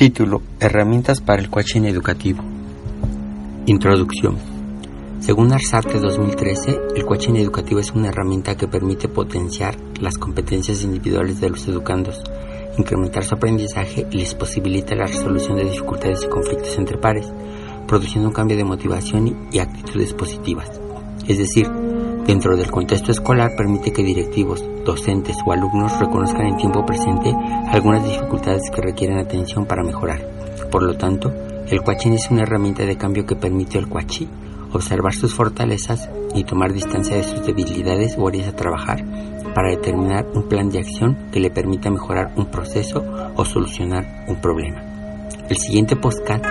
Título: Herramientas para el coaching educativo. Introducción. Según Arsarte 2013, el coaching educativo es una herramienta que permite potenciar las competencias individuales de los educandos, incrementar su aprendizaje y les posibilita la resolución de dificultades y conflictos entre pares, produciendo un cambio de motivación y actitudes positivas. Es decir, dentro del contexto escolar permite que directivos, docentes o alumnos reconozcan en tiempo presente algunas dificultades que requieren atención para mejorar. Por lo tanto, el coaching es una herramienta de cambio que permite al coachí observar sus fortalezas y tomar distancia de sus debilidades o áreas a trabajar para determinar un plan de acción que le permita mejorar un proceso o solucionar un problema. El siguiente postcard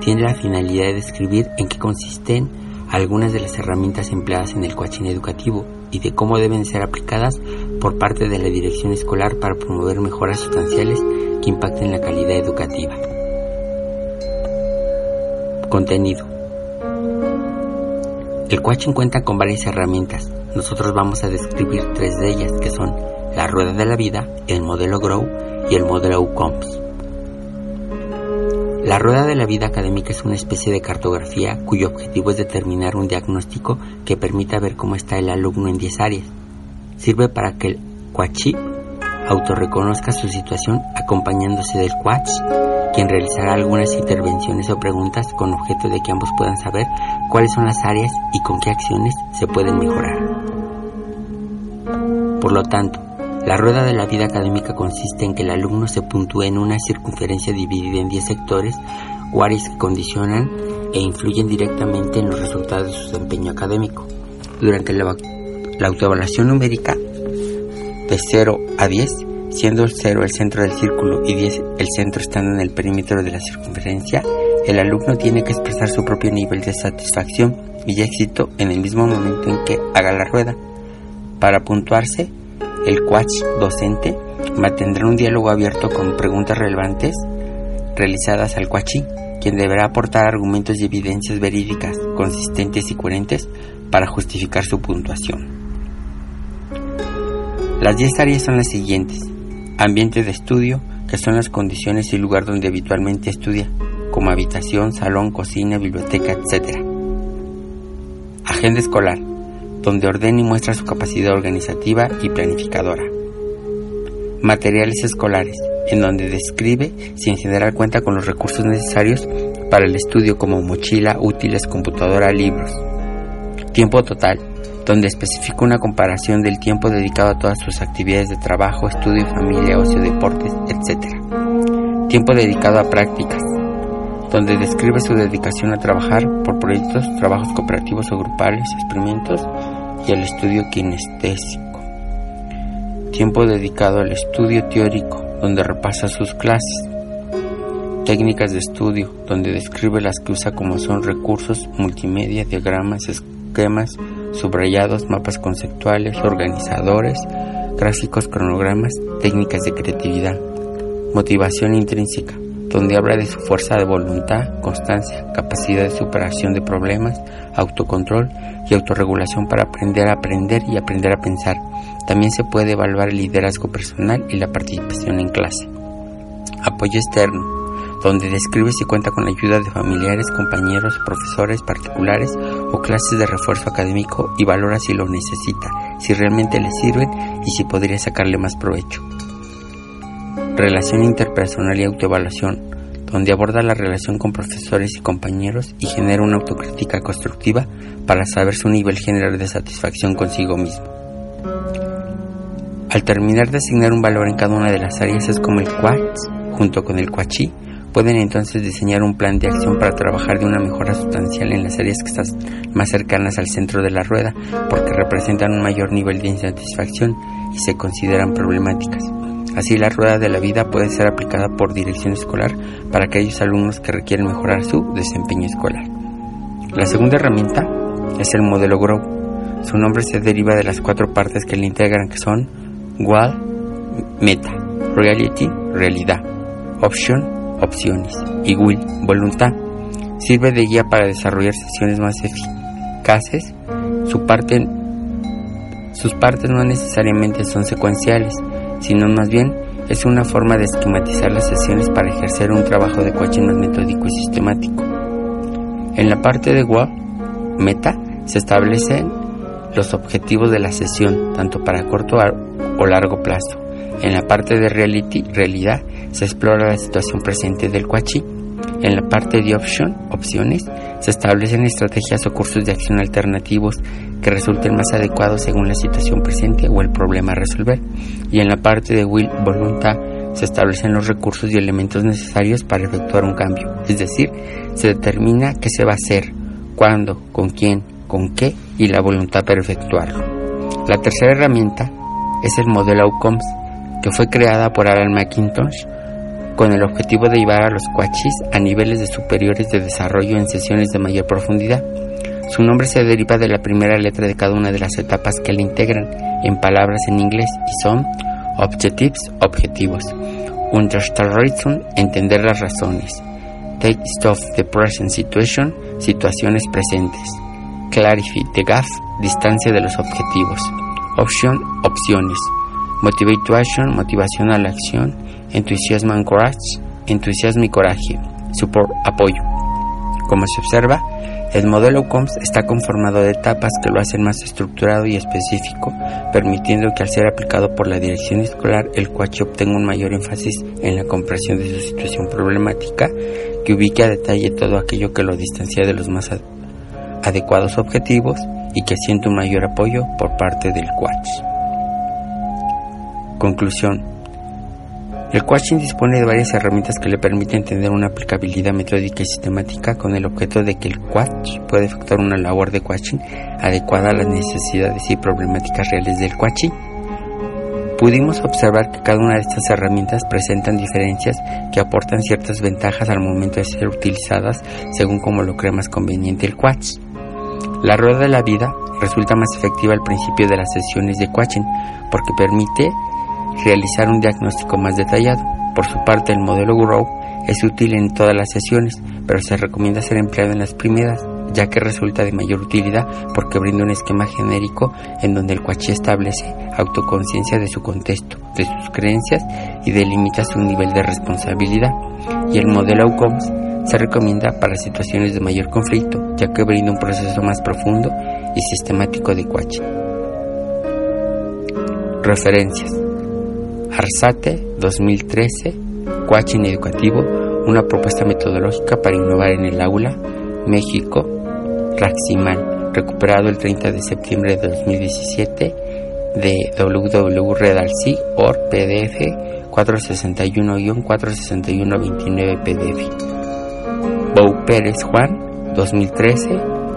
tiene la finalidad de describir en qué consisten algunas de las herramientas empleadas en el coaching educativo y de cómo deben ser aplicadas por parte de la dirección escolar para promover mejoras sustanciales que impacten la calidad educativa. Contenido. El coaching cuenta con varias herramientas. Nosotros vamos a describir tres de ellas, que son la rueda de la vida, el modelo Grow y el modelo Outcomes. La rueda de la vida académica es una especie de cartografía cuyo objetivo es determinar un diagnóstico que permita ver cómo está el alumno en 10 áreas. Sirve para que el coachee autorreconozca su situación acompañándose del coach, quien realizará algunas intervenciones o preguntas con objeto de que ambos puedan saber cuáles son las áreas y con qué acciones se pueden mejorar. Por lo tanto, la rueda de la vida académica consiste en que el alumno se puntúe en una circunferencia dividida en 10 sectores o condicionan e influyen directamente en los resultados de su desempeño académico. Durante la, la autoevaluación numérica de 0 a 10, siendo el 0 el centro del círculo y 10 el centro estando en el perímetro de la circunferencia, el alumno tiene que expresar su propio nivel de satisfacción y éxito en el mismo momento en que haga la rueda. Para puntuarse, el coach docente mantendrá un diálogo abierto con preguntas relevantes realizadas al coachí, quien deberá aportar argumentos y evidencias verídicas, consistentes y coherentes para justificar su puntuación. Las 10 áreas son las siguientes. Ambiente de estudio, que son las condiciones y lugar donde habitualmente estudia, como habitación, salón, cocina, biblioteca, etc. Agenda escolar, donde ordena y muestra su capacidad organizativa y planificadora. Materiales escolares, en donde describe si en general cuenta con los recursos necesarios para el estudio como mochila, útiles, computadora, libros. Tiempo total, donde especifica una comparación del tiempo dedicado a todas sus actividades de trabajo, estudio, familia, ocio, deportes, etc. Tiempo dedicado a prácticas, donde describe su dedicación a trabajar por proyectos, trabajos cooperativos o grupales, experimentos y al estudio kinestésico. Tiempo dedicado al estudio teórico, donde repasa sus clases. Técnicas de estudio, donde describe las que usa como son recursos, multimedia, diagramas, esquemas, subrayados, mapas conceptuales, organizadores, gráficos, cronogramas, técnicas de creatividad. Motivación intrínseca, donde habla de su fuerza de voluntad, constancia, capacidad de superación de problemas, autocontrol y autorregulación para aprender a aprender y aprender a pensar. También se puede evaluar el liderazgo personal y la participación en clase. Apoyo externo, donde describe si cuenta con la ayuda de familiares, compañeros, profesores particulares o clases de refuerzo académico y valora si lo necesita, si realmente le sirven y si podría sacarle más provecho. Relación interpersonal y autoevaluación, donde aborda la relación con profesores y compañeros y genera una autocrítica constructiva para saber su nivel general de satisfacción consigo mismo. Al terminar de asignar un valor en cada una de las áreas es como el quartz, junto con el cuachí, pueden entonces diseñar un plan de acción para trabajar de una mejora sustancial en las áreas que están más cercanas al centro de la rueda, porque representan un mayor nivel de insatisfacción y se consideran problemáticas. Así la rueda de la vida puede ser aplicada por dirección escolar para aquellos alumnos que requieren mejorar su desempeño escolar. La segunda herramienta es el modelo GROW. Su nombre se deriva de las cuatro partes que le integran que son WAL, Meta, Reality, realidad, Option, opciones y Will, voluntad. Sirve de guía para desarrollar sesiones más eficaces. Sus partes no necesariamente son secuenciales, sino más bien es una forma de esquematizar las sesiones para ejercer un trabajo de coaching más metódico y sistemático. En la parte de WAP, meta, se establecen los objetivos de la sesión, tanto para corto o largo plazo. En la parte de reality, realidad, se explora la situación presente del coaching. En la parte de option, opciones, se establecen estrategias o cursos de acción alternativos que resulten más adecuados según la situación presente o el problema a resolver. Y en la parte de will, voluntad, se establecen los recursos y elementos necesarios para efectuar un cambio. Es decir, se determina qué se va a hacer, cuándo, con quién, con qué y la voluntad para efectuarlo. La tercera herramienta es el modelo Outcomes, que fue creada por Alan McIntosh con el objetivo de llevar a los coachis a niveles de superiores de desarrollo en sesiones de mayor profundidad. Su nombre se deriva de la primera letra de cada una de las etapas que le integran en palabras en inglés y son Objectives, objetivos. Reason, entender las razones. Take stock the present situation, situaciones presentes. Clarify the gap, distancia de los objetivos. Option, opciones. Action, motivación a la acción. Courage, entusiasmo y coraje. Support, apoyo. Como se observa, el modelo COMS está conformado de etapas que lo hacen más estructurado y específico, permitiendo que al ser aplicado por la dirección escolar el coach obtenga un mayor énfasis en la comprensión de su situación problemática, que ubique a detalle todo aquello que lo distancia de los más adecuados objetivos y que siente un mayor apoyo por parte del coach. Conclusión. El coaching dispone de varias herramientas que le permiten tener una aplicabilidad metódica y sistemática con el objeto de que el coach pueda efectuar una labor de coaching adecuada a las necesidades y problemáticas reales del coaching. Pudimos observar que cada una de estas herramientas presentan diferencias que aportan ciertas ventajas al momento de ser utilizadas según como lo cree más conveniente el coach. La rueda de la vida resulta más efectiva al principio de las sesiones de coaching porque permite realizar un diagnóstico más detallado. Por su parte, el modelo Grow es útil en todas las sesiones, pero se recomienda ser empleado en las primeras, ya que resulta de mayor utilidad porque brinda un esquema genérico en donde el coach establece autoconciencia de su contexto, de sus creencias y delimita su nivel de responsabilidad. Y el modelo Outcomes se recomienda para situaciones de mayor conflicto, ya que brinda un proceso más profundo y sistemático de coaching. Referencias Arsate 2013, Coaching Educativo, una propuesta metodológica para innovar en el aula, México, Raximal, recuperado el 30 de septiembre de 2017 de www.redalci.org PDF 461-461-29 PDF. Bou Pérez Juan, 2013,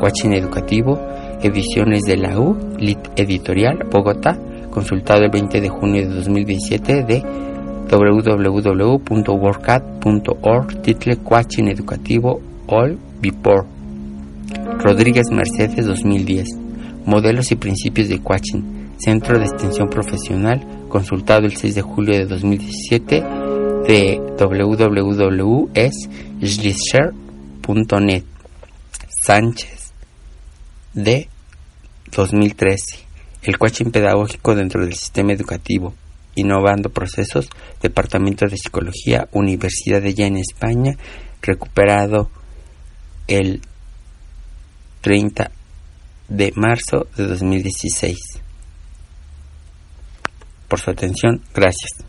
Coaching Educativo, Ediciones de la U, Lit Editorial, Bogotá, consultado el 20 de junio de 2017 de www.workat.org, title Coaching Educativo All Before. Rodríguez Mercedes 2010. Modelos y principios de Coaching. Centro de Extensión Profesional, consultado el 6 de julio de 2017 de www.eslisher.net. Sánchez de 2013 el coaching pedagógico dentro del sistema educativo, innovando procesos, Departamento de Psicología, Universidad de en España, recuperado el 30 de marzo de 2016. Por su atención, gracias.